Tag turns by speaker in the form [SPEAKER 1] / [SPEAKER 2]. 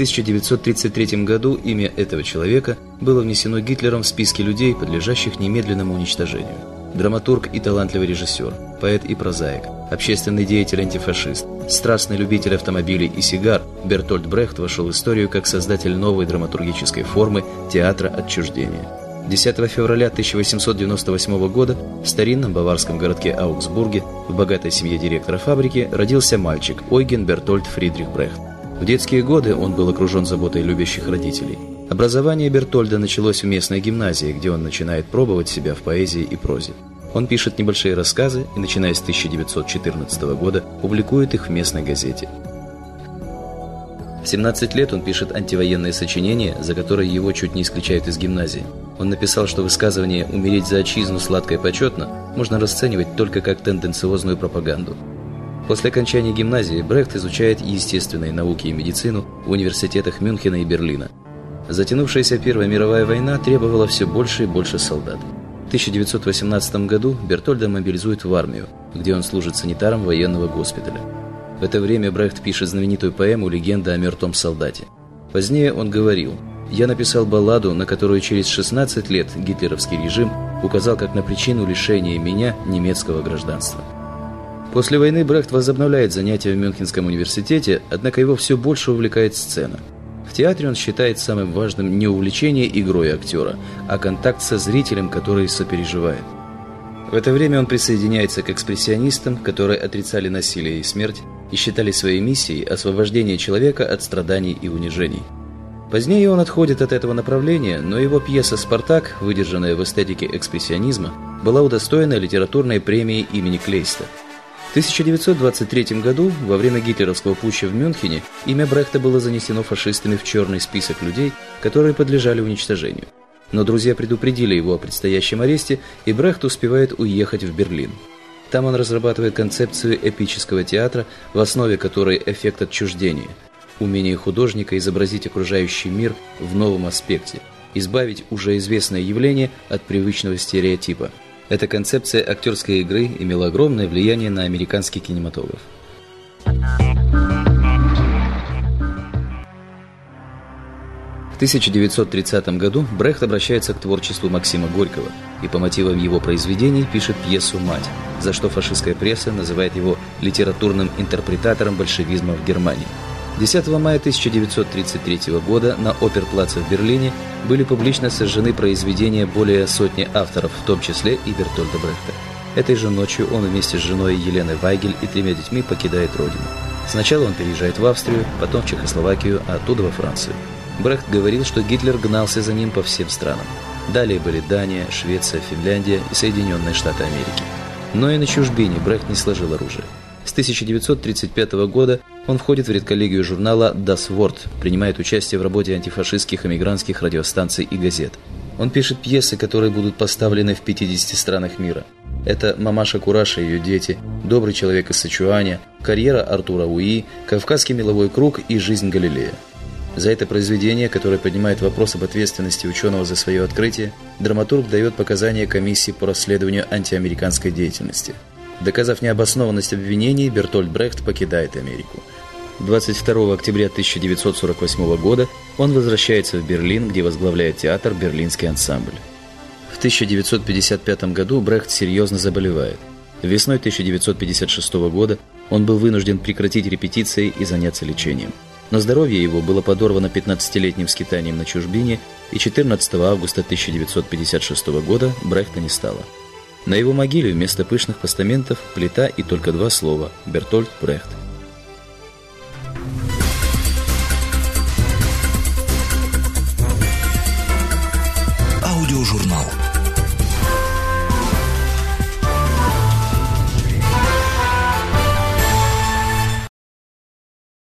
[SPEAKER 1] 1933 году имя этого человека было внесено Гитлером в списки людей, подлежащих немедленному уничтожению. Драматург и талантливый режиссер, поэт и прозаик, общественный деятель-антифашист, страстный любитель автомобилей и сигар, Бертольд Брехт вошел в историю как создатель новой драматургической формы театра отчуждения. 10 февраля 1898 года в старинном баварском городке Аугсбурге в богатой семье директора фабрики родился мальчик Ойген Бертольд Фридрих Брехт. В детские годы он был окружен заботой любящих родителей. Образование Бертольда началось в местной гимназии, где он начинает пробовать себя в поэзии и прозе. Он пишет небольшие рассказы и, начиная с 1914 года, публикует их в местной газете. В 17 лет он пишет антивоенные сочинения, за которые его чуть не исключают из гимназии. Он написал, что высказывание «умереть за отчизну сладко и почетно» можно расценивать только как тенденциозную пропаганду – После окончания гимназии Брехт изучает естественные науки и медицину в университетах Мюнхена и Берлина. Затянувшаяся Первая мировая война требовала все больше и больше солдат. В 1918 году Бертольда мобилизуют в армию, где он служит санитаром военного госпиталя. В это время Брехт пишет знаменитую поэму «Легенда о мертвом солдате». Позднее он говорил «Я написал балладу, на которую через 16 лет гитлеровский режим указал как на причину лишения меня немецкого гражданства». После войны Брехт возобновляет занятия в Мюнхенском университете, однако его все больше увлекает сцена. В театре он считает самым важным не увлечение игрой актера, а контакт со зрителем, который сопереживает. В это время он присоединяется к экспрессионистам, которые отрицали насилие и смерть и считали своей миссией освобождение человека от страданий и унижений. Позднее он отходит от этого направления, но его пьеса «Спартак», выдержанная в эстетике экспрессионизма, была удостоена литературной премии имени Клейста – в 1923 году, во время гитлеровского путча в Мюнхене, имя Брехта было занесено фашистами в черный список людей, которые подлежали уничтожению. Но друзья предупредили его о предстоящем аресте, и Брехт успевает уехать в Берлин. Там он разрабатывает концепцию эпического театра, в основе которой эффект отчуждения, умение художника изобразить окружающий мир в новом аспекте, избавить уже известное явление от привычного стереотипа – эта концепция актерской игры имела огромное влияние на американский кинематограф. В 1930 году Брехт обращается к творчеству Максима Горького и по мотивам его произведений пишет пьесу «Мать», за что фашистская пресса называет его литературным интерпретатором большевизма в Германии. 10 мая 1933 года на Оперплаце в Берлине были публично сожжены произведения более сотни авторов, в том числе и Бертольда Брехта. Этой же ночью он вместе с женой Еленой Вайгель и тремя детьми покидает родину. Сначала он переезжает в Австрию, потом в Чехословакию, а оттуда во Францию. Брехт говорил, что Гитлер гнался за ним по всем странам. Далее были Дания, Швеция, Финляндия и Соединенные Штаты Америки. Но и на чужбине Брехт не сложил оружие. С 1935 года он входит в редколлегию журнала «Das Wort», принимает участие в работе антифашистских эмигрантских радиостанций и газет. Он пишет пьесы, которые будут поставлены в 50 странах мира. Это «Мамаша Кураша и ее дети», «Добрый человек из Сычуаня», «Карьера Артура Уи», «Кавказский меловой круг» и «Жизнь Галилея». За это произведение, которое поднимает вопрос об ответственности ученого за свое открытие, драматург дает показания комиссии по расследованию антиамериканской деятельности – Доказав необоснованность обвинений, Бертольд Брехт покидает Америку. 22 октября 1948 года он возвращается в Берлин, где возглавляет театр «Берлинский ансамбль». В 1955 году Брехт серьезно заболевает. Весной 1956 года он был вынужден прекратить репетиции и заняться лечением. Но здоровье его было подорвано 15-летним скитанием на чужбине, и 14 августа 1956 года Брехта не стало. На его могиле вместо пышных постаментов плита и только два слова «Бертольд Брехт».
[SPEAKER 2] Аудиожурнал.